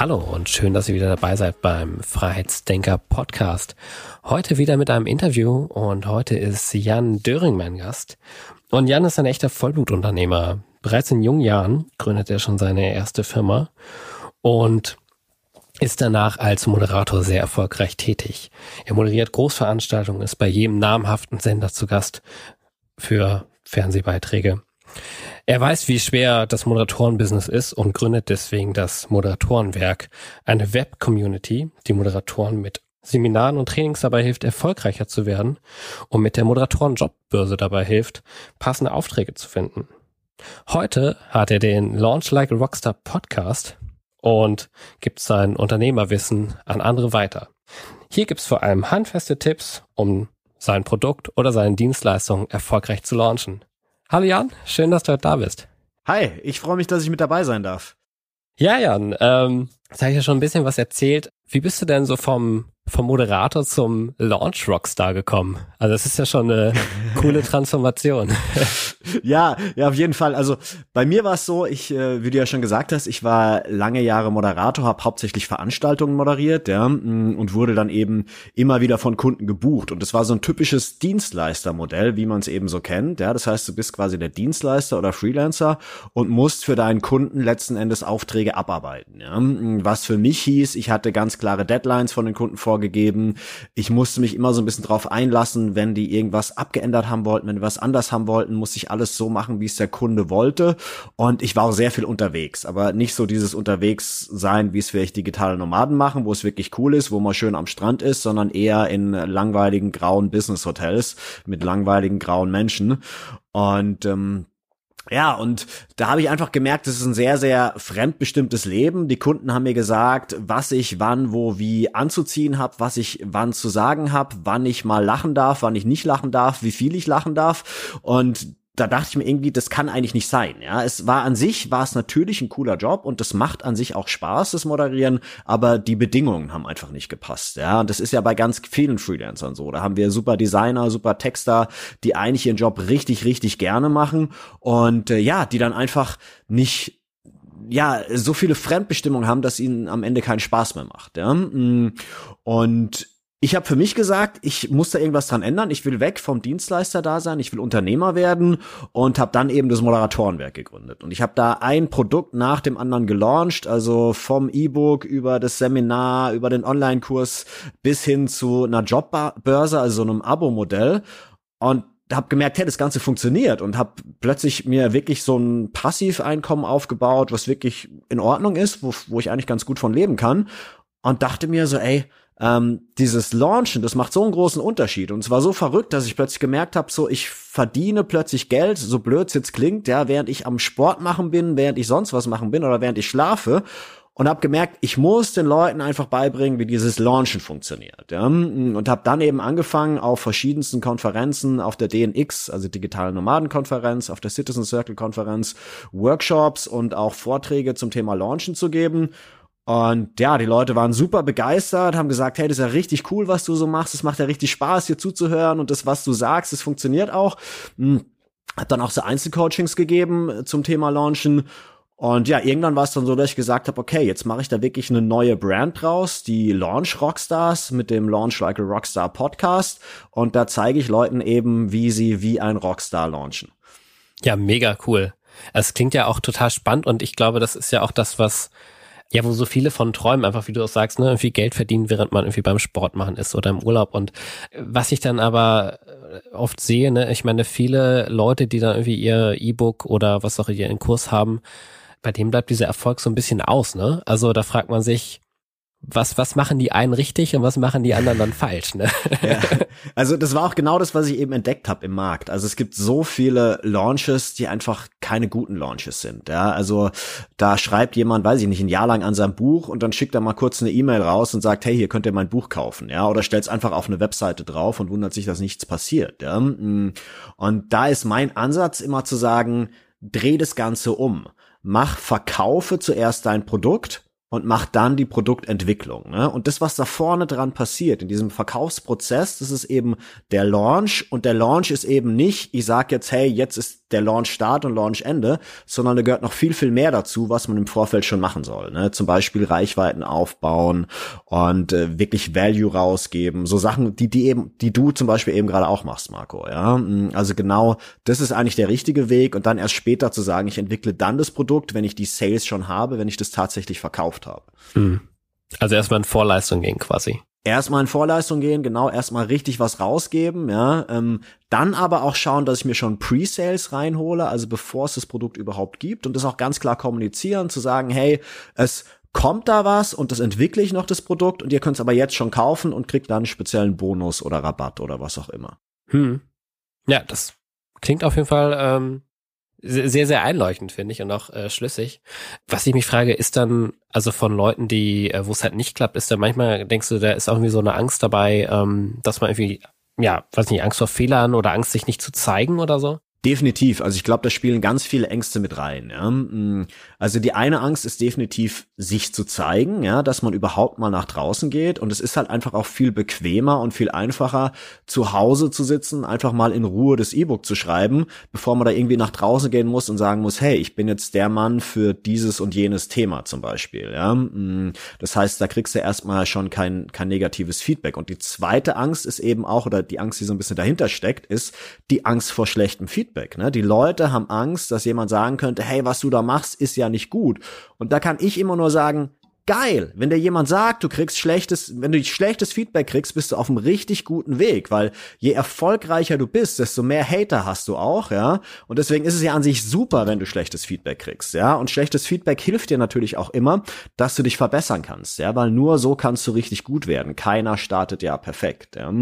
Hallo und schön, dass ihr wieder dabei seid beim Freiheitsdenker Podcast. Heute wieder mit einem Interview und heute ist Jan Döring mein Gast. Und Jan ist ein echter Vollblutunternehmer. Bereits in jungen Jahren gründet er schon seine erste Firma und ist danach als Moderator sehr erfolgreich tätig. Er moderiert Großveranstaltungen, ist bei jedem namhaften Sender zu Gast für Fernsehbeiträge. Er weiß, wie schwer das Moderatorenbusiness ist und gründet deswegen das Moderatorenwerk, eine Web-Community, die Moderatoren mit Seminaren und Trainings dabei hilft, erfolgreicher zu werden und mit der Moderatoren-Jobbörse dabei hilft, passende Aufträge zu finden. Heute hat er den Launch Like a Rockstar Podcast und gibt sein Unternehmerwissen an andere weiter. Hier gibt's vor allem handfeste Tipps, um sein Produkt oder seine Dienstleistung erfolgreich zu launchen. Hallo Jan, schön, dass du heute da bist. Hi, ich freue mich, dass ich mit dabei sein darf. Ja, Jan, ähm, jetzt habe ich ja schon ein bisschen was erzählt. Wie bist du denn so vom vom Moderator zum Launch Rockstar gekommen. Also das ist ja schon eine coole Transformation. ja, ja, auf jeden Fall. Also bei mir war es so, ich, äh, wie du ja schon gesagt hast, ich war lange Jahre Moderator, habe hauptsächlich Veranstaltungen moderiert, ja, mm, und wurde dann eben immer wieder von Kunden gebucht. Und das war so ein typisches Dienstleistermodell, wie man es eben so kennt. Ja, das heißt, du bist quasi der Dienstleister oder Freelancer und musst für deinen Kunden letzten Endes Aufträge abarbeiten. Ja. Mm, was für mich hieß, ich hatte ganz klare Deadlines von den Kunden vor vorgegeben. Ich musste mich immer so ein bisschen drauf einlassen, wenn die irgendwas abgeändert haben wollten, wenn die was anders haben wollten, musste ich alles so machen, wie es der Kunde wollte. Und ich war auch sehr viel unterwegs, aber nicht so dieses unterwegs sein, wie es vielleicht digitale Nomaden machen, wo es wirklich cool ist, wo man schön am Strand ist, sondern eher in langweiligen grauen Business Hotels mit langweiligen grauen Menschen. Und ähm, ja, und da habe ich einfach gemerkt, es ist ein sehr, sehr fremdbestimmtes Leben. Die Kunden haben mir gesagt, was ich wann, wo, wie anzuziehen habe, was ich wann zu sagen habe, wann ich mal lachen darf, wann ich nicht lachen darf, wie viel ich lachen darf. Und da dachte ich mir irgendwie, das kann eigentlich nicht sein. Ja, es war an sich, war es natürlich ein cooler Job und das macht an sich auch Spaß, das Moderieren, aber die Bedingungen haben einfach nicht gepasst. Ja, und das ist ja bei ganz vielen Freelancern so. Da haben wir super Designer, super Texter, die eigentlich ihren Job richtig, richtig gerne machen und äh, ja, die dann einfach nicht ja, so viele Fremdbestimmungen haben, dass ihnen am Ende keinen Spaß mehr macht. Ja? Mm. Und ich habe für mich gesagt, ich muss da irgendwas dran ändern. Ich will weg vom Dienstleister da sein, ich will Unternehmer werden und habe dann eben das Moderatorenwerk gegründet. Und ich habe da ein Produkt nach dem anderen gelauncht, also vom E-Book über das Seminar, über den Online-Kurs bis hin zu einer Jobbörse, also so einem Abo-Modell. Und habe gemerkt, hey, das Ganze funktioniert und habe plötzlich mir wirklich so ein Passiveinkommen aufgebaut, was wirklich in Ordnung ist, wo, wo ich eigentlich ganz gut von leben kann. Und dachte mir so, ey, ähm, dieses Launchen, das macht so einen großen Unterschied. Und es war so verrückt, dass ich plötzlich gemerkt habe, so ich verdiene plötzlich Geld, so blöd es jetzt klingt, ja, während ich am Sport machen bin, während ich sonst was machen bin oder während ich schlafe und habe gemerkt, ich muss den Leuten einfach beibringen, wie dieses Launchen funktioniert. Ja? Und habe dann eben angefangen, auf verschiedensten Konferenzen, auf der DNX, also Digitale Nomadenkonferenz, auf der Citizen Circle Konferenz, Workshops und auch Vorträge zum Thema Launchen zu geben und ja, die Leute waren super begeistert, haben gesagt, hey, das ist ja richtig cool, was du so machst. Es macht ja richtig Spaß, hier zuzuhören und das, was du sagst, das funktioniert auch. Hm. Hat dann auch so Einzelcoachings gegeben äh, zum Thema Launchen. Und ja, irgendwann war es dann so, dass ich gesagt habe, okay, jetzt mache ich da wirklich eine neue Brand draus, die Launch Rockstars mit dem Launch Like a Rockstar Podcast. Und da zeige ich Leuten eben, wie sie wie ein Rockstar launchen. Ja, mega cool. Es klingt ja auch total spannend und ich glaube, das ist ja auch das, was ja, wo so viele von träumen, einfach wie du auch sagst, ne, irgendwie Geld verdienen, während man irgendwie beim Sport machen ist oder im Urlaub. Und was ich dann aber äh, oft sehe, ne, ich meine, viele Leute, die dann irgendwie ihr E-Book oder was auch ihren Kurs haben, bei dem bleibt dieser Erfolg so ein bisschen aus, ne? Also da fragt man sich, was, was machen die einen richtig und was machen die anderen dann falsch. Ne? Ja, also das war auch genau das, was ich eben entdeckt habe im Markt. Also es gibt so viele Launches, die einfach keine guten Launches sind. Ja, also da schreibt jemand, weiß ich nicht, ein Jahr lang an seinem Buch und dann schickt er mal kurz eine E-Mail raus und sagt, hey, hier könnt ihr mein Buch kaufen. Ja, oder stellt es einfach auf eine Webseite drauf und wundert sich, dass nichts passiert. Ja, und da ist mein Ansatz immer zu sagen, dreh das Ganze um. Mach, verkaufe zuerst dein Produkt und macht dann die Produktentwicklung. Ne? Und das, was da vorne dran passiert, in diesem Verkaufsprozess, das ist eben der Launch. Und der Launch ist eben nicht, ich sag jetzt, hey, jetzt ist der Launch Start und Launch Ende, sondern da gehört noch viel, viel mehr dazu, was man im Vorfeld schon machen soll. Ne? Zum Beispiel Reichweiten aufbauen und äh, wirklich Value rausgeben. So Sachen, die, die eben, die du zum Beispiel eben gerade auch machst, Marco. Ja, mm, also genau, das ist eigentlich der richtige Weg und dann erst später zu sagen, ich entwickle dann das Produkt, wenn ich die Sales schon habe, wenn ich das tatsächlich verkauft habe. Mhm. Also erstmal in Vorleistung gehen quasi erstmal in Vorleistung gehen, genau, erstmal richtig was rausgeben, ja, ähm, dann aber auch schauen, dass ich mir schon Pre-Sales reinhole, also bevor es das Produkt überhaupt gibt und das auch ganz klar kommunizieren, zu sagen, hey, es kommt da was und das entwickle ich noch das Produkt und ihr könnt es aber jetzt schon kaufen und kriegt dann einen speziellen Bonus oder Rabatt oder was auch immer. Hm. Ja, das klingt auf jeden Fall ähm, sehr, sehr einleuchtend, finde ich, und auch äh, schlüssig. Was ich mich frage, ist dann, also von Leuten, die, äh, wo es halt nicht klappt, ist da manchmal, denkst du, da ist auch irgendwie so eine Angst dabei, ähm, dass man irgendwie, ja, weiß nicht, Angst vor Fehlern oder Angst, sich nicht zu zeigen oder so? Definitiv. Also ich glaube, da spielen ganz viele Ängste mit rein. Ja. Mm. Also die eine Angst ist definitiv, sich zu zeigen, ja, dass man überhaupt mal nach draußen geht. Und es ist halt einfach auch viel bequemer und viel einfacher, zu Hause zu sitzen, einfach mal in Ruhe das E-Book zu schreiben, bevor man da irgendwie nach draußen gehen muss und sagen muss, hey, ich bin jetzt der Mann für dieses und jenes Thema zum Beispiel. Ja. Mm. Das heißt, da kriegst du erstmal schon kein, kein negatives Feedback. Und die zweite Angst ist eben auch, oder die Angst, die so ein bisschen dahinter steckt, ist die Angst vor schlechtem Feedback. Feedback. Ne? Die Leute haben Angst, dass jemand sagen könnte, hey, was du da machst, ist ja nicht gut. Und da kann ich immer nur sagen, geil, wenn dir jemand sagt, du kriegst schlechtes, wenn du schlechtes Feedback kriegst, bist du auf einem richtig guten Weg, weil je erfolgreicher du bist, desto mehr Hater hast du auch, ja. Und deswegen ist es ja an sich super, wenn du schlechtes Feedback kriegst, ja. Und schlechtes Feedback hilft dir natürlich auch immer, dass du dich verbessern kannst, ja, weil nur so kannst du richtig gut werden. Keiner startet ja perfekt. Ja?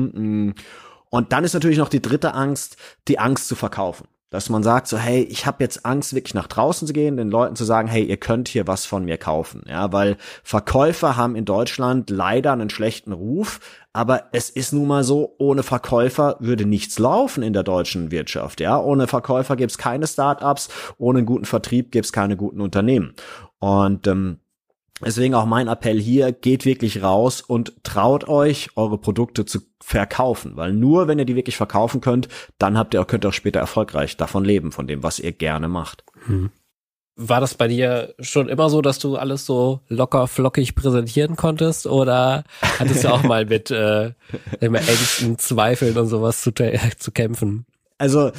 Und dann ist natürlich noch die dritte Angst, die Angst zu verkaufen. Dass man sagt so, hey, ich habe jetzt Angst, wirklich nach draußen zu gehen, den Leuten zu sagen, hey, ihr könnt hier was von mir kaufen. Ja, weil Verkäufer haben in Deutschland leider einen schlechten Ruf, aber es ist nun mal so, ohne Verkäufer würde nichts laufen in der deutschen Wirtschaft. Ja, ohne Verkäufer gibt's keine Startups, ohne einen guten Vertrieb gibt's keine guten Unternehmen. Und ähm, Deswegen auch mein Appell hier, geht wirklich raus und traut euch, eure Produkte zu verkaufen, weil nur wenn ihr die wirklich verkaufen könnt, dann habt ihr, könnt ihr auch später erfolgreich davon leben, von dem, was ihr gerne macht. Hm. War das bei dir schon immer so, dass du alles so locker flockig präsentieren konntest oder hattest du auch mal mit äh, Ängsten, Zweifeln und sowas zu, zu kämpfen? Also, äh,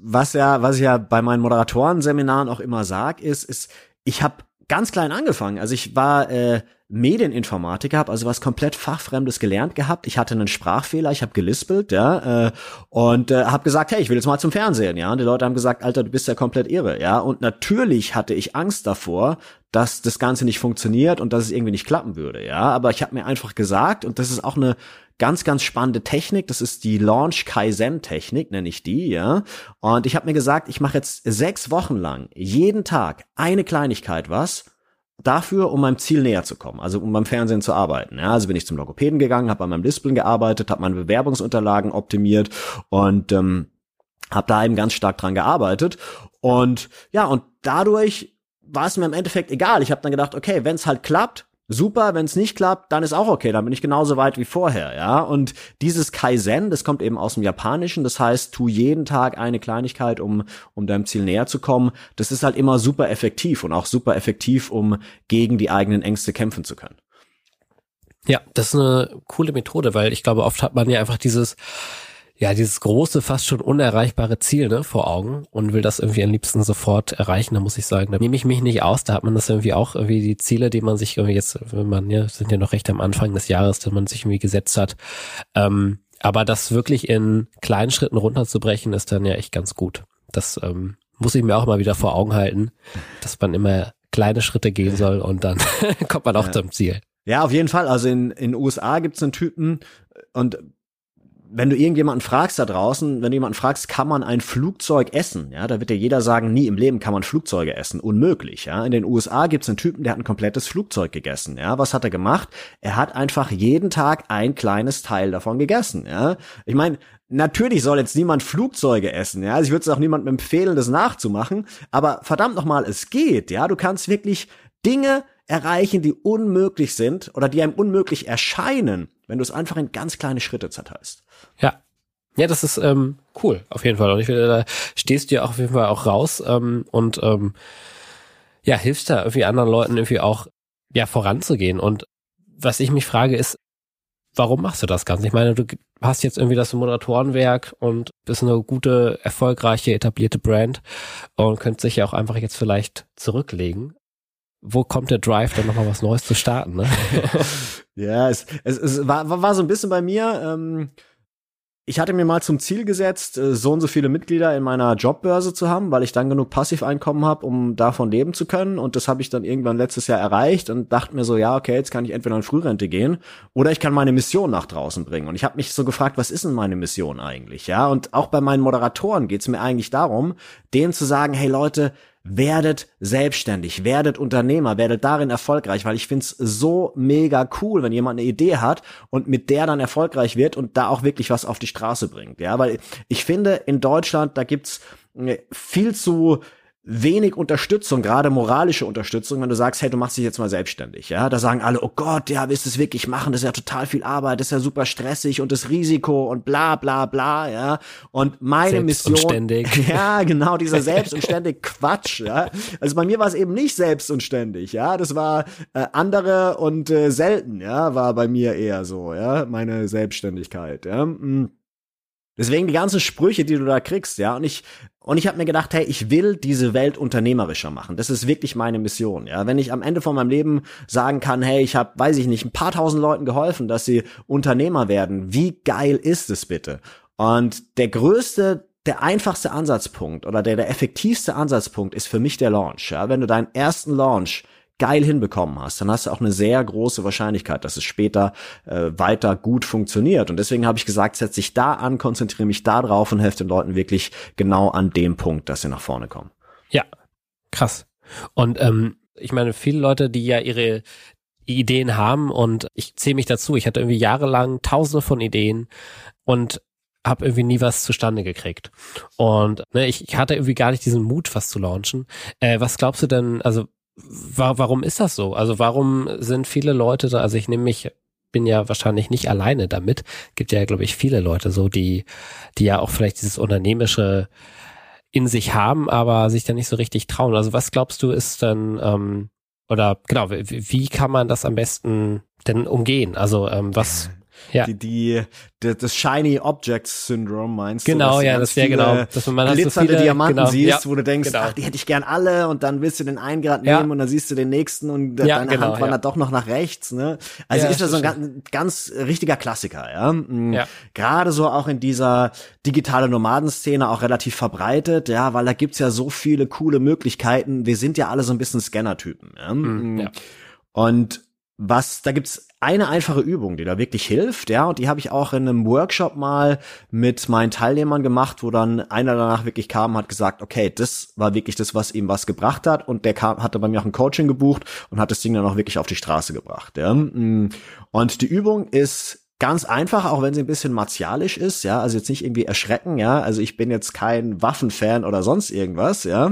was ja, was ich ja bei meinen Moderatorenseminaren auch immer sag, ist, ist, ich habe ganz klein angefangen. Also ich war äh, Medieninformatiker, habe also was komplett fachfremdes gelernt gehabt. Ich hatte einen Sprachfehler, ich habe gelispelt, ja, äh, und äh, habe gesagt, hey, ich will jetzt mal zum Fernsehen, ja. Und die Leute haben gesagt, Alter, du bist ja komplett irre, ja. Und natürlich hatte ich Angst davor, dass das Ganze nicht funktioniert und dass es irgendwie nicht klappen würde, ja. Aber ich habe mir einfach gesagt, und das ist auch eine ganz, ganz spannende Technik. Das ist die Launch Kaizen Technik, nenne ich die, ja. Und ich habe mir gesagt, ich mache jetzt sechs Wochen lang jeden Tag eine Kleinigkeit was dafür, um meinem Ziel näher zu kommen, also um beim Fernsehen zu arbeiten. Ja, also bin ich zum Logopäden gegangen, habe an meinem Display gearbeitet, habe meine Bewerbungsunterlagen optimiert und ähm, habe da eben ganz stark dran gearbeitet. Und ja, und dadurch war es mir im Endeffekt egal. Ich habe dann gedacht, okay, wenn es halt klappt, super, wenn es nicht klappt, dann ist auch okay, dann bin ich genauso weit wie vorher, ja. Und dieses Kaizen, das kommt eben aus dem Japanischen, das heißt, tu jeden Tag eine Kleinigkeit, um, um deinem Ziel näher zu kommen. Das ist halt immer super effektiv und auch super effektiv, um gegen die eigenen Ängste kämpfen zu können. Ja, das ist eine coole Methode, weil ich glaube, oft hat man ja einfach dieses, ja, dieses große, fast schon unerreichbare Ziel ne, vor Augen und will das irgendwie am liebsten sofort erreichen, da muss ich sagen, da nehme ich mich nicht aus, da hat man das irgendwie auch, irgendwie die Ziele, die man sich irgendwie jetzt, wenn man, ja, sind ja noch recht am Anfang des Jahres, dass man sich irgendwie gesetzt hat. Ähm, aber das wirklich in kleinen Schritten runterzubrechen, ist dann ja echt ganz gut. Das ähm, muss ich mir auch mal wieder vor Augen halten, dass man immer kleine Schritte gehen soll und dann kommt man auch ja. zum Ziel. Ja, auf jeden Fall. Also in in USA gibt's einen Typen und wenn du irgendjemanden fragst da draußen, wenn du jemanden fragst, kann man ein Flugzeug essen? Ja, da wird dir jeder sagen, nie im Leben kann man Flugzeuge essen. Unmöglich. Ja, in den USA gibt's einen Typen, der hat ein komplettes Flugzeug gegessen. Ja, was hat er gemacht? Er hat einfach jeden Tag ein kleines Teil davon gegessen. Ja, ich meine, Natürlich soll jetzt niemand Flugzeuge essen, ja. Also ich würde es auch niemandem empfehlen, das nachzumachen. Aber verdammt nochmal, es geht, ja. Du kannst wirklich Dinge erreichen, die unmöglich sind oder die einem unmöglich erscheinen, wenn du es einfach in ganz kleine Schritte zerteilst. Ja. Ja, das ist ähm, cool, auf jeden Fall. Und ich finde, da stehst du ja auf jeden Fall auch raus ähm, und ähm, ja, hilfst da irgendwie anderen Leuten irgendwie auch ja voranzugehen. Und was ich mich frage, ist, warum machst du das Ganze? Ich meine, du hast jetzt irgendwie das Moderatorenwerk und bist eine gute, erfolgreiche, etablierte Brand und könntest sich ja auch einfach jetzt vielleicht zurücklegen wo kommt der Drive, dann nochmal was Neues zu starten, ne? ja, es, es, es war, war so ein bisschen bei mir, ähm, ich hatte mir mal zum Ziel gesetzt, äh, so und so viele Mitglieder in meiner Jobbörse zu haben, weil ich dann genug Passiveinkommen habe, um davon leben zu können. Und das habe ich dann irgendwann letztes Jahr erreicht und dachte mir so, ja, okay, jetzt kann ich entweder in Frührente gehen oder ich kann meine Mission nach draußen bringen. Und ich habe mich so gefragt, was ist denn meine Mission eigentlich? Ja, und auch bei meinen Moderatoren geht es mir eigentlich darum, denen zu sagen, hey Leute, werdet selbstständig, werdet Unternehmer, werdet darin erfolgreich, weil ich find's so mega cool, wenn jemand eine Idee hat und mit der dann erfolgreich wird und da auch wirklich was auf die Straße bringt. Ja, weil ich finde, in Deutschland, da gibt's äh, viel zu wenig Unterstützung, gerade moralische Unterstützung, wenn du sagst, hey, du machst dich jetzt mal selbstständig, ja, da sagen alle, oh Gott, ja, willst du es wirklich machen, das ist ja total viel Arbeit, das ist ja super stressig und das Risiko und bla bla bla, ja, und meine Mission, ja, genau, dieser selbst und ständig Quatsch, ja, also bei mir war es eben nicht selbst und ständig, ja, das war äh, andere und äh, selten, ja, war bei mir eher so, ja, meine Selbstständigkeit, ja, mm. Deswegen die ganzen Sprüche, die du da kriegst, ja. Und ich und ich habe mir gedacht, hey, ich will diese Welt unternehmerischer machen. Das ist wirklich meine Mission. Ja, wenn ich am Ende von meinem Leben sagen kann, hey, ich habe, weiß ich nicht, ein paar tausend Leuten geholfen, dass sie Unternehmer werden. Wie geil ist es bitte? Und der größte der einfachste Ansatzpunkt oder der, der effektivste Ansatzpunkt ist für mich der Launch. Ja? Wenn du deinen ersten Launch geil hinbekommen hast, dann hast du auch eine sehr große Wahrscheinlichkeit, dass es später äh, weiter gut funktioniert. Und deswegen habe ich gesagt, setze dich da an, konzentriere mich da drauf und helfe den Leuten wirklich genau an dem Punkt, dass sie nach vorne kommen. Ja, krass. Und ähm, ich meine, viele Leute, die ja ihre Ideen haben und ich zähle mich dazu, ich hatte irgendwie jahrelang tausende von Ideen und habe irgendwie nie was zustande gekriegt. Und ne, ich, ich hatte irgendwie gar nicht diesen Mut, was zu launchen. Äh, was glaubst du denn, also wa warum ist das so? Also warum sind viele Leute da, also ich nehme mich bin ja wahrscheinlich nicht alleine damit. Gibt ja, glaube ich, viele Leute so, die, die ja auch vielleicht dieses Unternehmische in sich haben, aber sich da nicht so richtig trauen. Also was glaubst du ist dann, ähm, oder genau, wie, wie kann man das am besten denn umgehen? Also ähm, was, ja. die, die, die, das Shiny Objects Syndrome meinst genau, du? Genau, ja, das wäre genau. Dass man halt glitzernde so viele, Diamanten genau, siehst, ja, wo du denkst, genau. ach, die hätte ich gern alle und dann willst du den einen Grad ja. nehmen und dann siehst du den nächsten und ja, deine genau, Hand wandert doch noch nach rechts, ne? Also ist das so ein ganz, ganz, richtiger Klassiker, ja? Mhm. ja. Gerade so auch in dieser digitale Nomadenszene auch relativ verbreitet, ja, weil da gibt's ja so viele coole Möglichkeiten. Wir sind ja alle so ein bisschen Scanner-Typen, ja? Mhm, ja. Und was, da gibt's eine einfache Übung, die da wirklich hilft, ja, und die habe ich auch in einem Workshop mal mit meinen Teilnehmern gemacht, wo dann einer danach wirklich kam hat gesagt, okay, das war wirklich das, was ihm was gebracht hat und der kam, hatte bei mir auch ein Coaching gebucht und hat das Ding dann auch wirklich auf die Straße gebracht, ja. Und die Übung ist ganz einfach, auch wenn sie ein bisschen martialisch ist, ja, also jetzt nicht irgendwie erschrecken, ja, also ich bin jetzt kein Waffenfan oder sonst irgendwas, ja,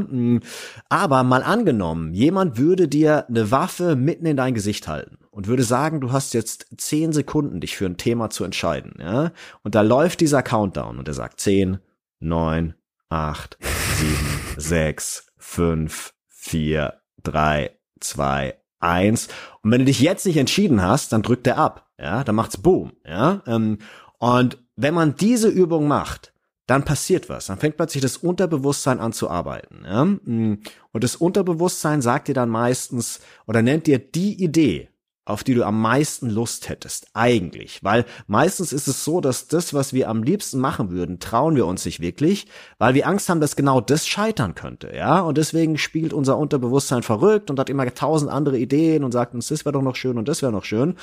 aber mal angenommen, jemand würde dir eine Waffe mitten in dein Gesicht halten und würde sagen, du hast jetzt zehn Sekunden, dich für ein Thema zu entscheiden, ja? Und da läuft dieser Countdown und er sagt zehn, neun, acht, sieben, sechs, fünf, vier, drei, zwei, eins. Und wenn du dich jetzt nicht entschieden hast, dann drückt er ab, ja? Dann macht's Boom, ja? Ähm, und wenn man diese Übung macht, dann passiert was. Dann fängt plötzlich das Unterbewusstsein an zu arbeiten. Ja? Und das Unterbewusstsein sagt dir dann meistens oder nennt dir die Idee, auf die du am meisten Lust hättest, eigentlich. Weil meistens ist es so, dass das, was wir am liebsten machen würden, trauen wir uns nicht wirklich, weil wir Angst haben, dass genau das scheitern könnte, ja. Und deswegen spielt unser Unterbewusstsein verrückt und hat immer tausend andere Ideen und sagt uns, das wäre doch noch schön und das wäre noch schön.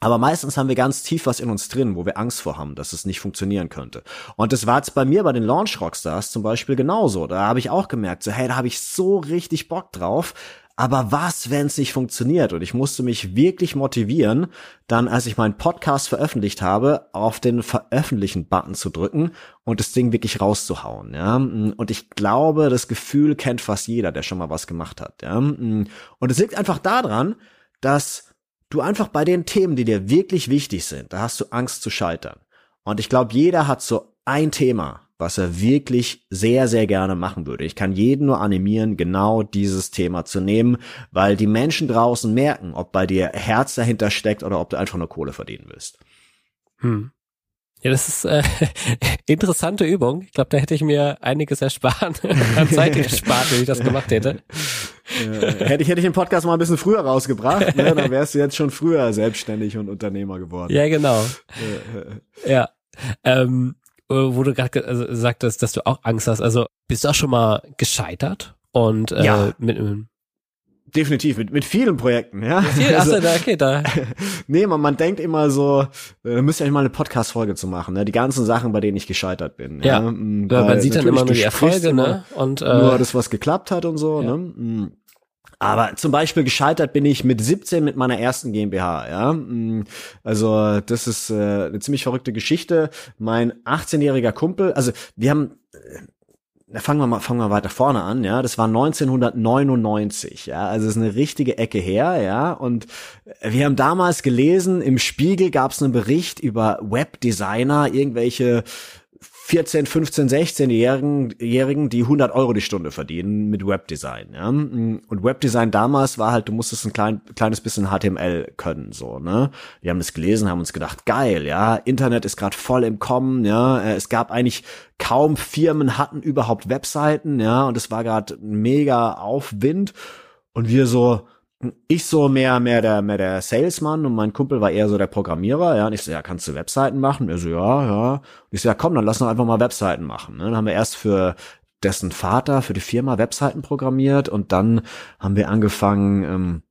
Aber meistens haben wir ganz tief was in uns drin, wo wir Angst vor haben, dass es nicht funktionieren könnte. Und das war jetzt bei mir bei den Launch Rockstars zum Beispiel genauso. Da habe ich auch gemerkt, so hey, da habe ich so richtig Bock drauf. Aber was, wenn es nicht funktioniert? Und ich musste mich wirklich motivieren, dann, als ich meinen Podcast veröffentlicht habe, auf den Veröffentlichen-Button zu drücken und das Ding wirklich rauszuhauen. Ja? Und ich glaube, das Gefühl kennt fast jeder, der schon mal was gemacht hat. Ja? Und es liegt einfach daran, dass du einfach bei den Themen, die dir wirklich wichtig sind, da hast du Angst zu scheitern. Und ich glaube, jeder hat so ein Thema, was er wirklich sehr, sehr gerne machen würde. Ich kann jeden nur animieren, genau dieses Thema zu nehmen, weil die Menschen draußen merken, ob bei dir Herz dahinter steckt oder ob du einfach nur Kohle verdienen willst. Hm. Ja, das ist äh, interessante Übung. Ich glaube, da hätte ich mir einiges ersparen, an Zeit gespart, wenn ich das gemacht hätte. Äh, hätte ich hätte ich den Podcast mal ein bisschen früher rausgebracht, ne, dann wärst du jetzt schon früher selbstständig und Unternehmer geworden. Ja, genau. ja. Ähm, wo du gerade also, sagtest, dass du auch Angst hast. Also bist du auch schon mal gescheitert und äh, ja. mit, Definitiv, mit, mit vielen Projekten, ja. Viel, also, achso, da, okay, da. nee, man, man denkt immer so, äh, müsste eigentlich mal eine Podcast-Folge zu machen, ne? Die ganzen Sachen, bei denen ich gescheitert bin. Ja, ja. Mm, ja man sieht dann immer nur die Erfolge, ne? Und, äh, nur das, was geklappt hat und so, ja. ne? Aber zum Beispiel gescheitert bin ich mit 17 mit meiner ersten GmbH, ja. Mm. Also das ist äh, eine ziemlich verrückte Geschichte. Mein 18-jähriger Kumpel, also wir haben äh, fangen wir mal, fangen wir weiter vorne an, ja. Das war 1999, ja. Also es ist eine richtige Ecke her, ja. Und wir haben damals gelesen, im Spiegel gab es einen Bericht über Webdesigner, irgendwelche 14, 15, 16-Jährigen, Jährigen, die 100 Euro die Stunde verdienen mit Webdesign. Ja? Und Webdesign damals war halt, du musstest ein klein, kleines bisschen HTML können, so ne. Wir haben das gelesen, haben uns gedacht, geil, ja, Internet ist gerade voll im Kommen, ja. Es gab eigentlich kaum Firmen hatten überhaupt Webseiten, ja, und es war gerade mega Aufwind. Und wir so, ich so mehr, mehr der, mehr der Salesman und mein Kumpel war eher so der Programmierer, ja. Und ich so, ja, kannst du Webseiten machen? Er so, ja, ja. Und ich so, ja, komm, dann lass uns einfach mal Webseiten machen. Ne? Dann haben wir erst für dessen Vater, für die Firma Webseiten programmiert und dann haben wir angefangen, ähm,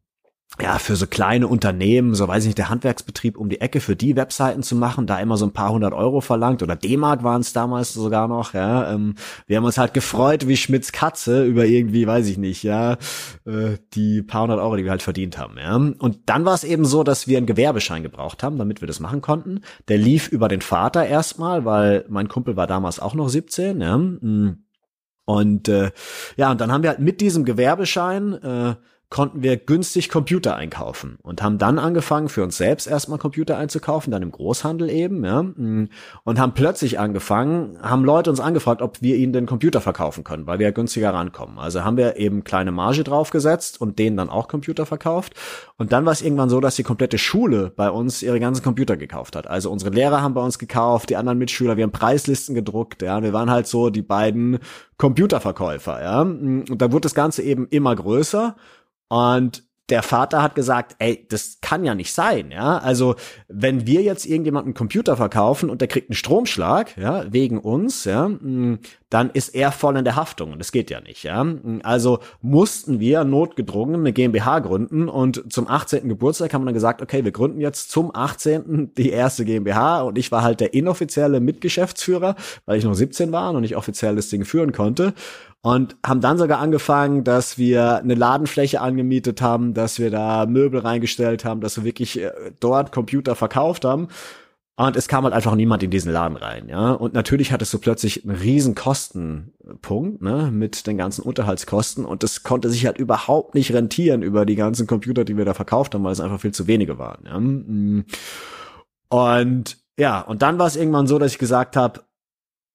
ja, für so kleine Unternehmen, so weiß ich nicht, der Handwerksbetrieb um die Ecke für die Webseiten zu machen, da immer so ein paar hundert Euro verlangt oder D-Mark waren es damals sogar noch, ja. Ähm, wir haben uns halt gefreut wie Schmitz Katze über irgendwie, weiß ich nicht, ja, äh, die paar hundert Euro, die wir halt verdient haben, ja. Und dann war es eben so, dass wir einen Gewerbeschein gebraucht haben, damit wir das machen konnten. Der lief über den Vater erstmal, weil mein Kumpel war damals auch noch 17, ja. Und äh, ja, und dann haben wir halt mit diesem Gewerbeschein äh, konnten wir günstig Computer einkaufen und haben dann angefangen, für uns selbst erstmal Computer einzukaufen, dann im Großhandel eben, ja, mm, und haben plötzlich angefangen, haben Leute uns angefragt, ob wir ihnen den Computer verkaufen können, weil wir ja günstiger rankommen. Also haben wir eben kleine Marge draufgesetzt und denen dann auch Computer verkauft. Und dann war es irgendwann so, dass die komplette Schule bei uns ihre ganzen Computer gekauft hat. Also unsere Lehrer haben bei uns gekauft, die anderen Mitschüler, wir haben Preislisten gedruckt, ja, wir waren halt so die beiden Computerverkäufer, ja. Und da wurde das Ganze eben immer größer. Und der Vater hat gesagt, ey, das kann ja nicht sein, ja. Also, wenn wir jetzt irgendjemanden einen Computer verkaufen und der kriegt einen Stromschlag, ja, wegen uns, ja, mm, dann ist er voll in der Haftung und das geht ja nicht, ja. Also mussten wir notgedrungen eine GmbH gründen und zum 18. Geburtstag haben wir dann gesagt, okay, wir gründen jetzt zum 18. die erste GmbH und ich war halt der inoffizielle Mitgeschäftsführer, weil ich noch 17 war und nicht offiziell das Ding führen konnte und haben dann sogar angefangen, dass wir eine Ladenfläche angemietet haben, dass wir da Möbel reingestellt haben, dass wir wirklich äh, dort Computer verkauft haben. Und es kam halt einfach niemand in diesen Laden rein, ja. Und natürlich hattest du plötzlich einen riesen Kostenpunkt, ne, mit den ganzen Unterhaltskosten. Und das konnte sich halt überhaupt nicht rentieren über die ganzen Computer, die wir da verkauft haben, weil es einfach viel zu wenige waren, ja. Und ja, und dann war es irgendwann so, dass ich gesagt habe,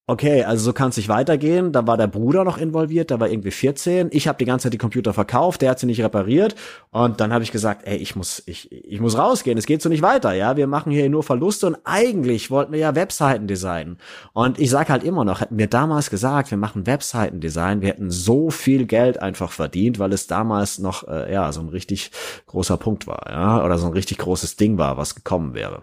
okay, also so kann es nicht weitergehen. Da war der Bruder noch involviert, der war irgendwie 14. Ich habe die ganze Zeit die Computer verkauft, der hat sie nicht repariert. Und dann habe ich gesagt, ey, ich muss, ich, ich muss rausgehen, es geht so nicht weiter, ja. Wir machen hier nur Verluste und eigentlich wollten wir ja Webseiten designen. Und ich sage halt immer noch, hätten wir damals gesagt, wir machen Webseiten-Design, wir hätten so viel Geld einfach verdient, weil es damals noch, äh, ja, so ein richtig großer Punkt war, ja, oder so ein richtig großes Ding war, was gekommen wäre.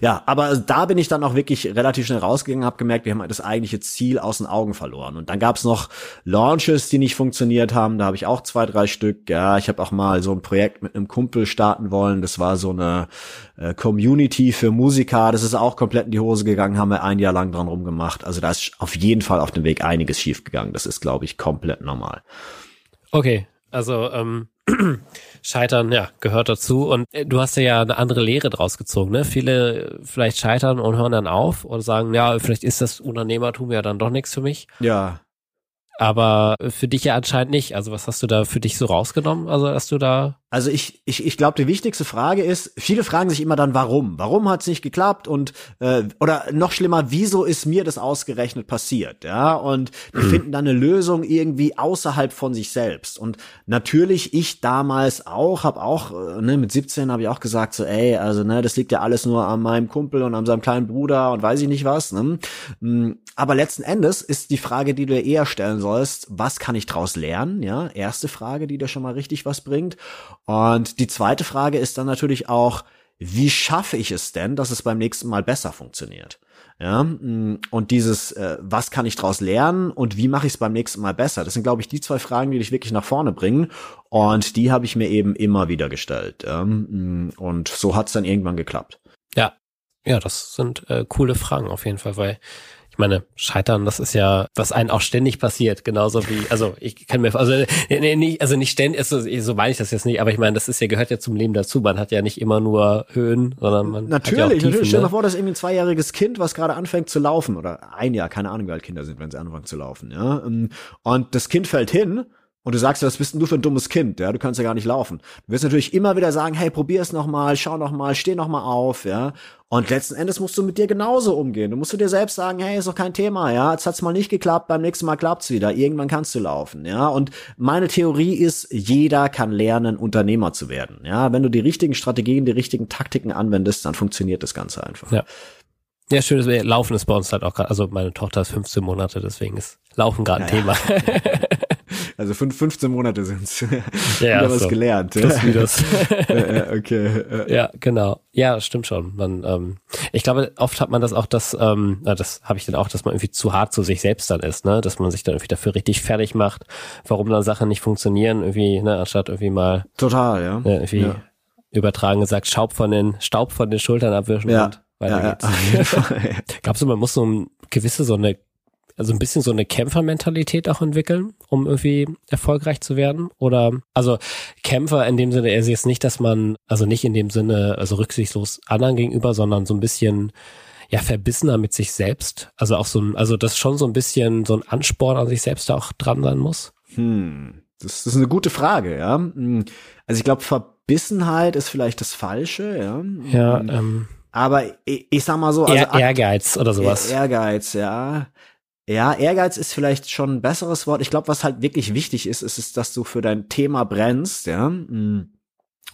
Ja, aber da bin ich dann auch wirklich relativ schnell rausgegangen, habe gemerkt, wir haben das eigentliche Ziel aus den Augen verloren. Und dann gab's noch Launches, die nicht funktioniert haben. Da habe ich auch zwei, drei Stück. Ja, ich habe auch mal so ein Projekt mit einem Kumpel starten wollen. Das war so eine äh, Community für Musiker. Das ist auch komplett in die Hose gegangen, haben wir ein Jahr lang dran rumgemacht. Also da ist auf jeden Fall auf dem Weg einiges schiefgegangen. Das ist, glaube ich, komplett normal. Okay, also ähm, Scheitern, ja, gehört dazu. Und äh, du hast ja eine andere Lehre draus gezogen, ne? Viele vielleicht scheitern und hören dann auf und sagen, ja, vielleicht ist das Unternehmertum ja dann doch nichts für mich. Ja. Aber für dich ja anscheinend nicht. Also was hast du da für dich so rausgenommen? Also dass du da also ich, ich, ich glaube, die wichtigste Frage ist, viele fragen sich immer dann, warum? Warum hat es nicht geklappt? Und äh, oder noch schlimmer, wieso ist mir das ausgerechnet passiert? Ja, und die mhm. finden dann eine Lösung irgendwie außerhalb von sich selbst. Und natürlich, ich damals auch, habe auch, äh, ne, mit 17 habe ich auch gesagt, so, ey, also ne, das liegt ja alles nur an meinem Kumpel und an seinem kleinen Bruder und weiß ich nicht was. Ne? Mm, aber letzten Endes ist die Frage, die du eher stellen sollst, was kann ich draus lernen? Ja, erste Frage, die dir schon mal richtig was bringt. Und die zweite Frage ist dann natürlich auch, wie schaffe ich es denn, dass es beim nächsten Mal besser funktioniert? Ja, mm, und dieses, äh, was kann ich daraus lernen und wie mache ich es beim nächsten Mal besser? Das sind, glaube ich, die zwei Fragen, die dich wirklich nach vorne bringen. Und die habe ich mir eben immer wieder gestellt. Mm, und so hat es dann irgendwann geklappt. Ja, ja, das sind äh, coole Fragen auf jeden Fall, weil ich meine, Scheitern, das ist ja, was einen auch ständig passiert, genauso wie, also ich kann mir, also nee, nicht, also nicht ständig, also, so meine ich das jetzt nicht, aber ich meine, das ist ja, gehört ja zum Leben dazu. Man hat ja nicht immer nur Höhen, sondern man natürlich, hat ja auch Tiefen, natürlich. Stell dir ne? vor, dass irgendwie ein zweijähriges Kind, was gerade anfängt zu laufen, oder ein Jahr, keine Ahnung, wie alt Kinder sind, wenn sie anfangen zu laufen, ja. Und das Kind fällt hin und du sagst, was bist denn du für ein dummes Kind, ja, du kannst ja gar nicht laufen. Du wirst natürlich immer wieder sagen, hey, probier es nochmal, schau nochmal, steh nochmal auf, ja. Und letzten Endes musst du mit dir genauso umgehen. Du musst du dir selbst sagen, hey, ist doch kein Thema, ja, jetzt hat's mal nicht geklappt, beim nächsten Mal klappt's wieder, irgendwann kannst du laufen, ja. Und meine Theorie ist, jeder kann lernen, Unternehmer zu werden, ja. Wenn du die richtigen Strategien, die richtigen Taktiken anwendest, dann funktioniert das Ganze einfach. Ja. Ja, schön, dass Laufen ist bei uns halt auch gerade, also meine Tochter ist 15 Monate, deswegen ist Laufen gerade ein ja, Thema. Also fünf, 15 Monate sind's. Ja, Wieder was so. gelernt. Das wie das. okay. Ja, genau. Ja, stimmt schon. Man, ähm, ich glaube, oft hat man das auch, dass, ähm, das habe ich dann auch, dass man irgendwie zu hart zu sich selbst dann ist, ne? Dass man sich dann irgendwie dafür richtig fertig macht, warum dann Sachen nicht funktionieren, irgendwie, ne, anstatt irgendwie mal total, ja. Ne, irgendwie ja. übertragen gesagt, Staub von den, Staub von den Schultern abwischen ja. und weiter ja, geht's. Ja, Glaubst du, man muss so ein gewisse so eine also ein bisschen so eine Kämpfermentalität auch entwickeln, um irgendwie erfolgreich zu werden? Oder also Kämpfer in dem Sinne, er sieht jetzt nicht, dass man, also nicht in dem Sinne, also rücksichtslos anderen gegenüber, sondern so ein bisschen ja verbissener mit sich selbst. Also auch so ein, also das schon so ein bisschen so ein Ansporn an sich selbst da auch dran sein muss. Hm. Das, das ist eine gute Frage, ja. Hm. Also ich glaube, Verbissenheit ist vielleicht das Falsche, ja. Ja, hm. ähm, aber ich, ich sag mal so, also Ehrgeiz oder sowas. Ehrgeiz, ja. Ja, Ehrgeiz ist vielleicht schon ein besseres Wort. Ich glaube, was halt wirklich wichtig ist, ist, ist, dass du für dein Thema brennst, ja. Mm.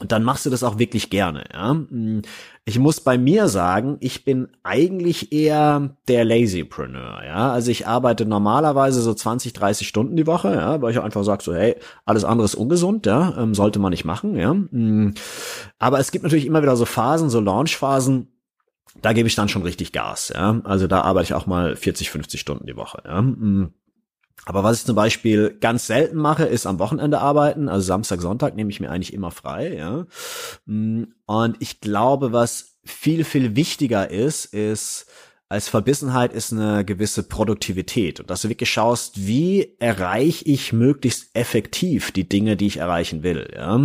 Und dann machst du das auch wirklich gerne, ja. Mm. Ich muss bei mir sagen, ich bin eigentlich eher der Lazypreneur, ja. Also ich arbeite normalerweise so 20, 30 Stunden die Woche, ja, weil ich einfach sage so, hey, alles andere ist ungesund, ja, ähm, sollte man nicht machen, ja. Mm. Aber es gibt natürlich immer wieder so Phasen, so Launchphasen, da gebe ich dann schon richtig Gas. Ja? Also da arbeite ich auch mal 40, 50 Stunden die Woche. Ja? Mm. Aber was ich zum Beispiel ganz selten mache, ist am Wochenende arbeiten. Also Samstag, Sonntag nehme ich mir eigentlich immer frei. Ja? Mm. Und ich glaube, was viel, viel wichtiger ist, ist, als Verbissenheit ist eine gewisse Produktivität und dass du wirklich schaust, wie erreiche ich möglichst effektiv die Dinge, die ich erreichen will. Ja?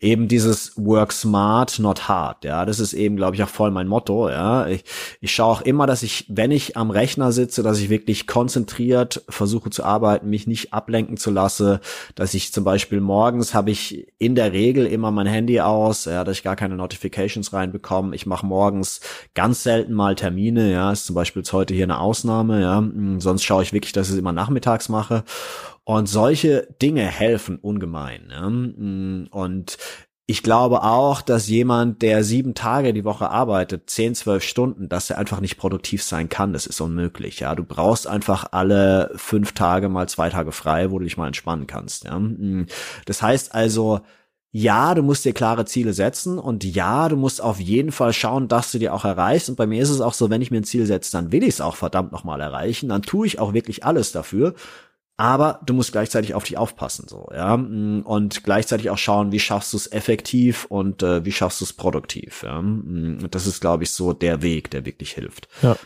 Eben dieses Work smart, not hard. Ja, das ist eben, glaube ich, auch voll mein Motto. Ja, ich, ich schaue auch immer, dass ich, wenn ich am Rechner sitze, dass ich wirklich konzentriert versuche zu arbeiten, mich nicht ablenken zu lassen, dass ich zum Beispiel morgens habe ich in der Regel immer mein Handy aus, ja, dass ich gar keine Notifications reinbekomme. Ich mache morgens ganz selten mal Termine. Ja, ist zum Beispiel heute hier eine Ausnahme. Ja, hm, sonst schaue ich wirklich, dass ich es immer nachmittags mache. Und solche Dinge helfen ungemein. Ne? Mm, und ich glaube auch, dass jemand, der sieben Tage die Woche arbeitet, zehn, zwölf Stunden, dass er einfach nicht produktiv sein kann. Das ist unmöglich. Ja, du brauchst einfach alle fünf Tage mal zwei Tage frei, wo du dich mal entspannen kannst. Ja? Mm. Das heißt also, ja, du musst dir klare Ziele setzen und ja, du musst auf jeden Fall schauen, dass du dir auch erreichst. Und bei mir ist es auch so, wenn ich mir ein Ziel setze, dann will ich es auch verdammt nochmal erreichen. Dann tue ich auch wirklich alles dafür aber du musst gleichzeitig auf dich aufpassen, so, ja, und gleichzeitig auch schauen, wie schaffst du es effektiv und äh, wie schaffst du es produktiv, ja. Das ist, glaube ich, so der Weg, der wirklich hilft. Ja.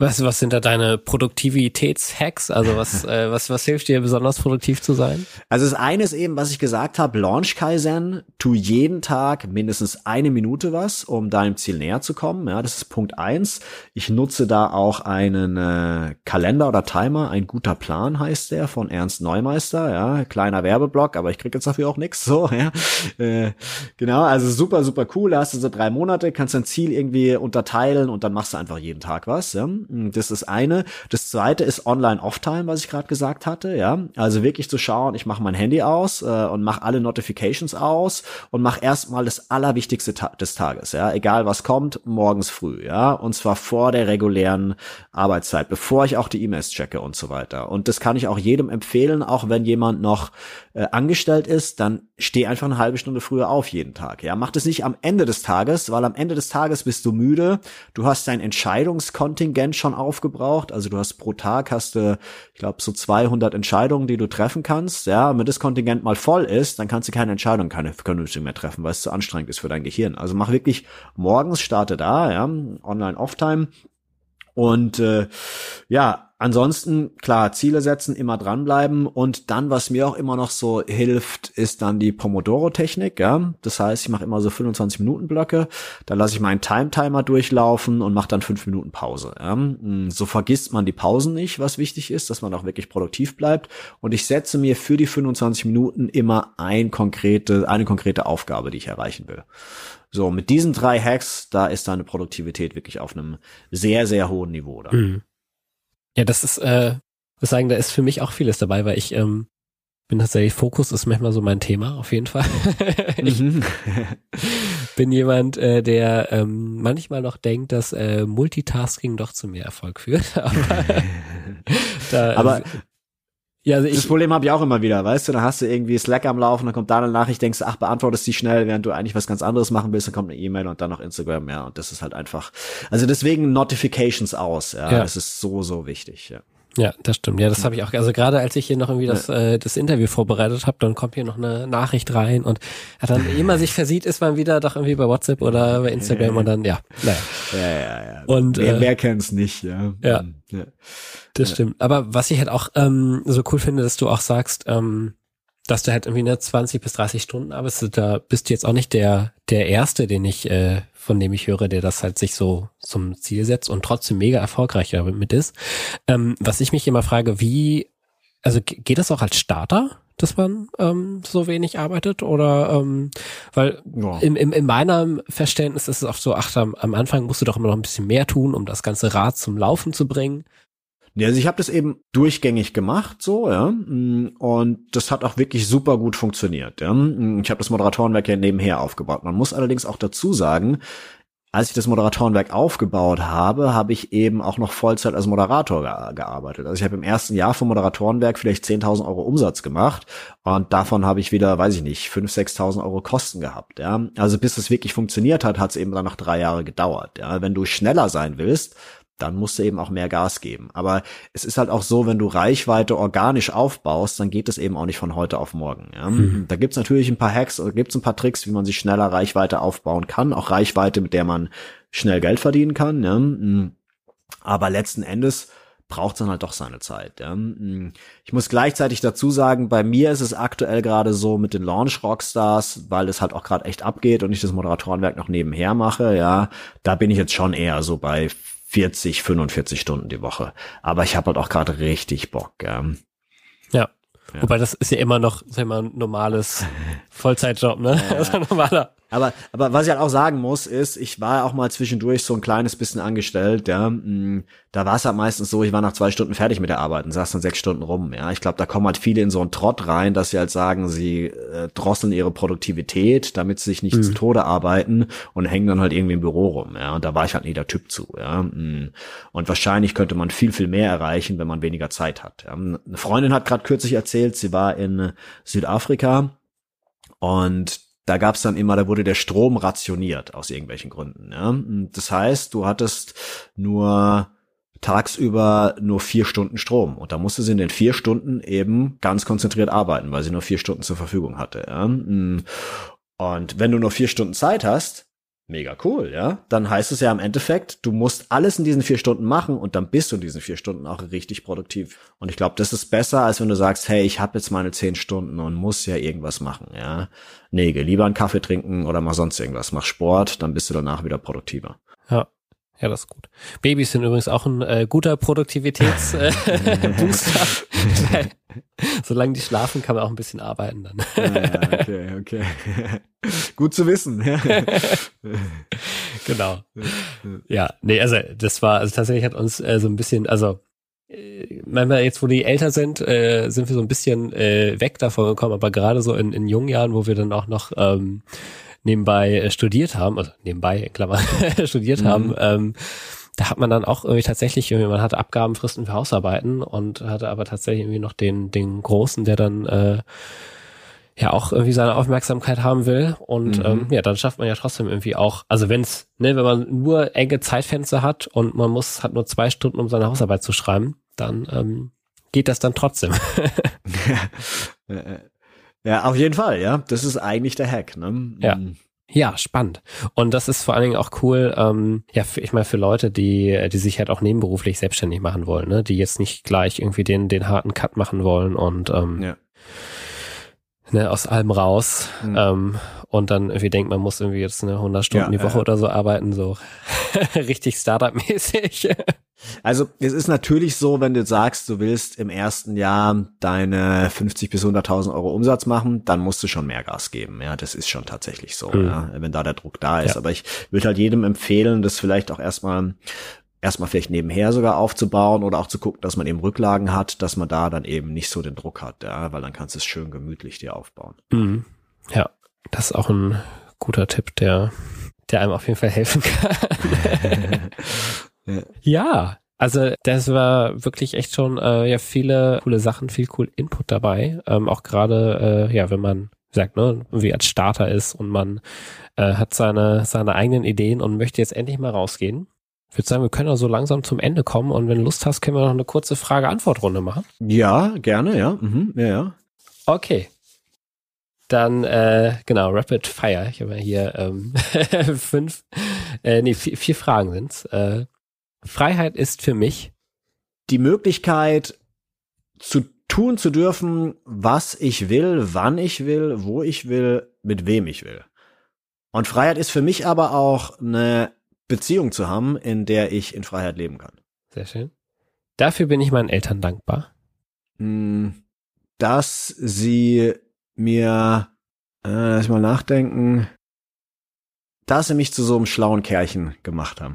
Was, was sind da deine Produktivitätshacks? Also was, äh, was, was hilft dir besonders produktiv zu sein? Also das eine ist eben, was ich gesagt habe, Launch Kaizen, tu jeden Tag mindestens eine Minute was, um deinem Ziel näher zu kommen. Ja, das ist Punkt eins. Ich nutze da auch einen äh, Kalender oder Timer, ein guter Plan heißt der von Ernst Neumeister. Ja, kleiner Werbeblock, aber ich krieg jetzt dafür auch nichts. So, ja, äh, genau. Also super, super cool. Da hast du so drei Monate, kannst dein Ziel irgendwie unterteilen und dann machst du einfach jeden Tag was. Ja das ist eine. Das zweite ist Online-Off-Time, was ich gerade gesagt hatte. Ja, also wirklich zu schauen, ich mache mein Handy aus äh, und mache alle Notifications aus und mache erstmal das Allerwichtigste ta des Tages. Ja, egal was kommt, morgens früh. Ja, und zwar vor der regulären Arbeitszeit, bevor ich auch die E-Mails checke und so weiter. Und das kann ich auch jedem empfehlen, auch wenn jemand noch äh, angestellt ist, dann steh einfach eine halbe Stunde früher auf jeden Tag. Ja, mach das nicht am Ende des Tages, weil am Ende des Tages bist du müde. Du hast dein Entscheidungskontingent schon aufgebraucht. Also du hast pro Tag hast du, ich glaube, so 200 Entscheidungen, die du treffen kannst. Ja, wenn das Kontingent mal voll ist, dann kannst du keine Entscheidung, keine vernünftige mehr treffen, weil es zu anstrengend ist für dein Gehirn. Also mach wirklich morgens starte da, ja, online Off-Time. Und äh, ja, Ansonsten, klar, Ziele setzen, immer dranbleiben und dann, was mir auch immer noch so hilft, ist dann die Pomodoro-Technik, ja. Das heißt, ich mache immer so 25 Minuten Blöcke, da lasse ich meinen Time-Timer durchlaufen und mache dann fünf Minuten Pause. Ja? Hm, so vergisst man die Pausen nicht, was wichtig ist, dass man auch wirklich produktiv bleibt. Und ich setze mir für die 25 Minuten immer ein konkrete, eine konkrete Aufgabe, die ich erreichen will. So, mit diesen drei Hacks, da ist deine Produktivität wirklich auf einem sehr, sehr hohen Niveau. Da. Mhm. Ja, das ist, äh, muss sagen, da ist für mich auch vieles dabei, weil ich ähm, bin tatsächlich, Fokus ist manchmal so mein Thema, auf jeden Fall. ich mhm. bin jemand, äh, der ähm, manchmal noch denkt, dass äh, Multitasking doch zu mehr Erfolg führt. Aber, da, Aber ja, also ich, das Problem habe ich auch immer wieder, weißt du, dann hast du irgendwie Slack am Laufen, dann kommt da eine Nachricht, denkst du, ach, beantwortest die schnell, während du eigentlich was ganz anderes machen willst, dann kommt eine E-Mail und dann noch Instagram, ja, und das ist halt einfach, also deswegen Notifications aus, ja, ja. das ist so, so wichtig, ja. Ja, das stimmt. Ja, das habe ich auch. Also gerade als ich hier noch irgendwie das, äh, das Interview vorbereitet habe, dann kommt hier noch eine Nachricht rein und ja, dann immer sich versieht, ist man wieder doch irgendwie bei WhatsApp oder bei Instagram und dann ja, naja. Ja, ja, ja. Und wer, äh, wer kennt's nicht, ja. Ja. ja. Das stimmt. Aber was ich halt auch ähm, so cool finde, dass du auch sagst, ähm, dass du halt irgendwie eine 20 bis 30 Stunden arbeitest, da bist du jetzt auch nicht der der erste, den ich äh, von dem ich höre, der das halt sich so zum Ziel setzt und trotzdem mega erfolgreich damit ist. Ähm, was ich mich immer frage, wie, also geht das auch als Starter? dass man ähm, so wenig arbeitet oder ähm, weil ja. im, im, in meinem Verständnis ist es oft so, ach, am, am Anfang musst du doch immer noch ein bisschen mehr tun, um das ganze Rad zum Laufen zu bringen. Ja, also ich habe das eben durchgängig gemacht, so ja, und das hat auch wirklich super gut funktioniert. Ja. Ich habe das Moderatorenwerk ja nebenher aufgebaut. Man muss allerdings auch dazu sagen, als ich das Moderatorenwerk aufgebaut habe, habe ich eben auch noch Vollzeit als Moderator ge gearbeitet. Also ich habe im ersten Jahr vom Moderatorenwerk vielleicht 10.000 Euro Umsatz gemacht und davon habe ich wieder, weiß ich nicht, 5.000, 6.000 Euro Kosten gehabt. Ja. Also bis es wirklich funktioniert hat, hat es eben dann noch drei Jahre gedauert. Ja. Wenn du schneller sein willst, dann musst du eben auch mehr Gas geben. Aber es ist halt auch so, wenn du Reichweite organisch aufbaust, dann geht es eben auch nicht von heute auf morgen. Ja? Mhm. Da gibt's natürlich ein paar Hacks oder gibt's ein paar Tricks, wie man sich schneller Reichweite aufbauen kann, auch Reichweite, mit der man schnell Geld verdienen kann. Ja? Mhm. Aber letzten Endes braucht dann halt doch seine Zeit. Ja. Mm. Ich muss gleichzeitig dazu sagen, bei mir ist es aktuell gerade so mit den Launch Rockstars, weil es halt auch gerade echt abgeht und ich das Moderatorenwerk noch nebenher mache, ja, da bin ich jetzt schon eher so bei 40, 45 Stunden die Woche. Aber ich habe halt auch gerade richtig Bock. Ja. ja. Ja. Wobei das ist ja immer noch, sag mal, ein normales Vollzeitjob, ne? Ja. Also normaler aber, aber was ich halt auch sagen muss, ist, ich war auch mal zwischendurch so ein kleines bisschen angestellt, ja. Mm, da war es halt meistens so, ich war nach zwei Stunden fertig mit der Arbeit und saß dann sechs Stunden rum, ja. Ich glaube, da kommen halt viele in so einen Trott rein, dass sie halt sagen, sie äh, drosseln ihre Produktivität, damit sie sich nicht mhm. zu Tode arbeiten und hängen dann halt irgendwie im Büro rum, ja. Und da war ich halt nie der Typ zu, ja. Mm. Und wahrscheinlich könnte man viel, viel mehr erreichen, wenn man weniger Zeit hat. Ja? Eine Freundin hat gerade kürzlich erzählt, sie war in Südafrika und da gab es dann immer, da wurde der Strom rationiert aus irgendwelchen Gründen. Ja? Das heißt, du hattest nur tagsüber nur vier Stunden Strom und da musste sie in den vier Stunden eben ganz konzentriert arbeiten, weil sie nur vier Stunden zur Verfügung hatte. Ja? Und wenn du nur vier Stunden Zeit hast, mega cool, ja. Dann heißt es ja im Endeffekt, du musst alles in diesen vier Stunden machen und dann bist du in diesen vier Stunden auch richtig produktiv. Und ich glaube, das ist besser, als wenn du sagst, hey, ich habe jetzt meine zehn Stunden und muss ja irgendwas machen, ja. Nee, geh lieber einen Kaffee trinken oder mach sonst irgendwas. Mach Sport, dann bist du danach wieder produktiver. Ja. Ja, das ist gut. Babys sind übrigens auch ein äh, guter Produktivitätsbooster. Äh, Solange die schlafen, kann man auch ein bisschen arbeiten dann. ja, okay, okay. Gut zu wissen. genau. Ja, nee, also das war, also tatsächlich hat uns äh, so ein bisschen, also äh, manchmal jetzt, wo die älter sind, äh, sind wir so ein bisschen äh, weg davon gekommen, aber gerade so in, in jungen Jahren, wo wir dann auch noch ähm, nebenbei äh, studiert haben, also nebenbei, Klammer, studiert mhm. haben, ähm, da hat man dann auch irgendwie tatsächlich, man hatte Abgabenfristen für Hausarbeiten und hatte aber tatsächlich irgendwie noch den, den Großen, der dann äh, ja auch irgendwie seine Aufmerksamkeit haben will. Und mhm. ähm, ja, dann schafft man ja trotzdem irgendwie auch, also wenn's, ne, wenn man nur enge Zeitfenster hat und man muss, hat nur zwei Stunden, um seine Hausarbeit zu schreiben, dann ähm, geht das dann trotzdem. ja, auf jeden Fall, ja. Das ist eigentlich der Hack, ne? Ja. Ja, spannend. Und das ist vor allen Dingen auch cool, ähm, ja, für, ich meine, für Leute, die, die sich halt auch nebenberuflich selbstständig machen wollen, ne, die jetzt nicht gleich irgendwie den, den harten Cut machen wollen und ähm, ja. Ne, aus allem raus mhm. ähm, und dann irgendwie denkt, man muss irgendwie jetzt eine 100 Stunden ja, die Woche äh, oder so arbeiten, so richtig Startup-mäßig. Also es ist natürlich so, wenn du sagst, du willst im ersten Jahr deine 50 bis 100.000 Euro Umsatz machen, dann musst du schon mehr Gas geben. Ja, das ist schon tatsächlich so, mhm. ja, wenn da der Druck da ist. Ja. Aber ich würde halt jedem empfehlen, das vielleicht auch erstmal erstmal vielleicht nebenher sogar aufzubauen oder auch zu gucken, dass man eben Rücklagen hat, dass man da dann eben nicht so den Druck hat, ja, weil dann kannst du es schön gemütlich dir aufbauen. Mhm. Ja, das ist auch ein guter Tipp, der der einem auf jeden Fall helfen kann. Ja, also das war wirklich echt schon äh, ja viele coole Sachen, viel cool Input dabei. Ähm, auch gerade äh, ja, wenn man sagt, ne, wie als Starter ist und man äh, hat seine seine eigenen Ideen und möchte jetzt endlich mal rausgehen. Ich würde sagen, wir können also langsam zum Ende kommen und wenn du Lust hast, können wir noch eine kurze Frage-Antwort-Runde machen. Ja, gerne, ja. Mhm, ja, ja. Okay. Dann, äh, genau, Rapid Fire. Ich habe ja hier ähm, fünf, äh, nee, vier, vier Fragen sind's. Äh, Freiheit ist für mich die Möglichkeit zu tun zu dürfen, was ich will, wann ich will, wo ich will, mit wem ich will. Und Freiheit ist für mich aber auch eine Beziehung zu haben, in der ich in Freiheit leben kann. Sehr schön. Dafür bin ich meinen Eltern dankbar. Hm, dass sie mir, äh, lass ich mal nachdenken, dass sie mich zu so einem schlauen Kerlchen gemacht haben.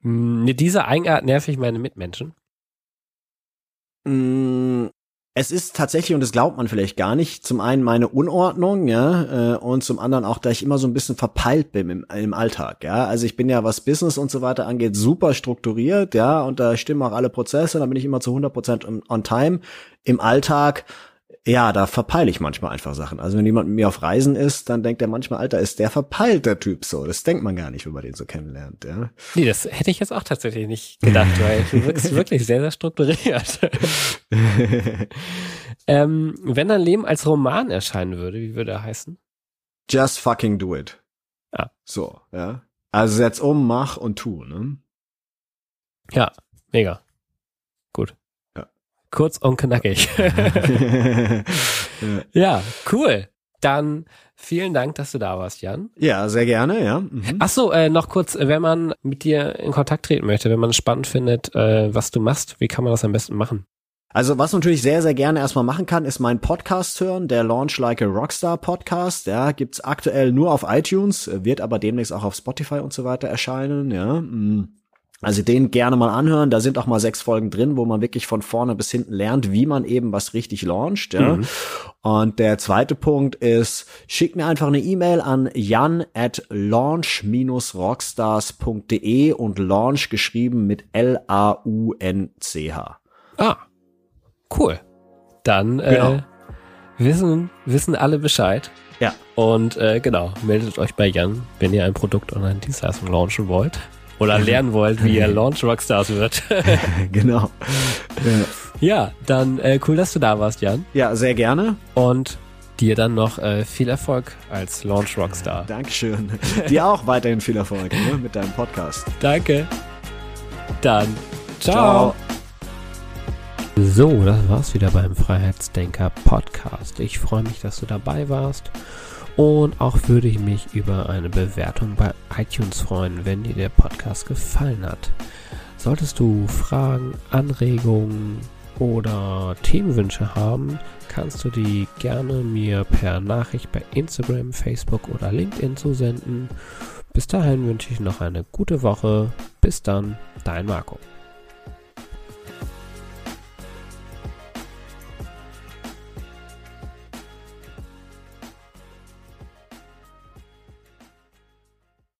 Mit dieser Eigenart nerv ich meine Mitmenschen. Es ist tatsächlich, und das glaubt man vielleicht gar nicht, zum einen meine Unordnung, ja, äh, und zum anderen auch, da ich immer so ein bisschen verpeilt bin im, im Alltag, ja. Also ich bin ja, was Business und so weiter angeht, super strukturiert, ja, und da stimmen auch alle Prozesse, da bin ich immer zu 100% on time. Im Alltag ja, da verpeile ich manchmal einfach Sachen. Also wenn jemand mit mir auf Reisen ist, dann denkt er manchmal, Alter, ist der verpeilt, der Typ so. Das denkt man gar nicht, wenn man den so kennenlernt, ja. Nee, das hätte ich jetzt auch tatsächlich nicht gedacht, weil du wirkst wirklich sehr, sehr strukturiert. ähm, wenn dein Leben als Roman erscheinen würde, wie würde er heißen? Just fucking do it. Ah. So, ja. Also setz um, mach und tu, ne? Ja, mega. Gut. Kurz und knackig. ja, cool. Dann vielen Dank, dass du da warst, Jan. Ja, sehr gerne, ja. Mhm. Ach so, äh, noch kurz, wenn man mit dir in Kontakt treten möchte, wenn man es spannend findet, äh, was du machst, wie kann man das am besten machen? Also was man natürlich sehr, sehr gerne erstmal machen kann, ist meinen Podcast hören, der Launch Like a Rockstar Podcast. Ja, gibt's aktuell nur auf iTunes, wird aber demnächst auch auf Spotify und so weiter erscheinen. Ja, mm. Also den gerne mal anhören. Da sind auch mal sechs Folgen drin, wo man wirklich von vorne bis hinten lernt, wie man eben was richtig launcht. Ja. Mhm. Und der zweite Punkt ist, schick mir einfach eine E-Mail an jan at launch-rockstars.de und launch geschrieben mit L-A-U-N-C-H. Ah, Cool. Dann äh, genau. wissen, wissen alle Bescheid. Ja. Und äh, genau, meldet euch bei Jan, wenn ihr ein Produkt oder eine Dienstleistung launchen wollt. Oder lernen wollt, wie ihr Launch Rockstars wird. genau. Ja, ja dann äh, cool, dass du da warst, Jan. Ja, sehr gerne. Und dir dann noch äh, viel Erfolg als Launch Rockstar. Dankeschön. dir auch weiterhin viel Erfolg ne, mit deinem Podcast. Danke. Dann ciao. ciao. So, das war's wieder beim Freiheitsdenker Podcast. Ich freue mich, dass du dabei warst. Und auch würde ich mich über eine Bewertung bei iTunes freuen, wenn dir der Podcast gefallen hat. Solltest du Fragen, Anregungen oder Themenwünsche haben, kannst du die gerne mir per Nachricht bei Instagram, Facebook oder LinkedIn zusenden. Bis dahin wünsche ich noch eine gute Woche. Bis dann, dein Marco.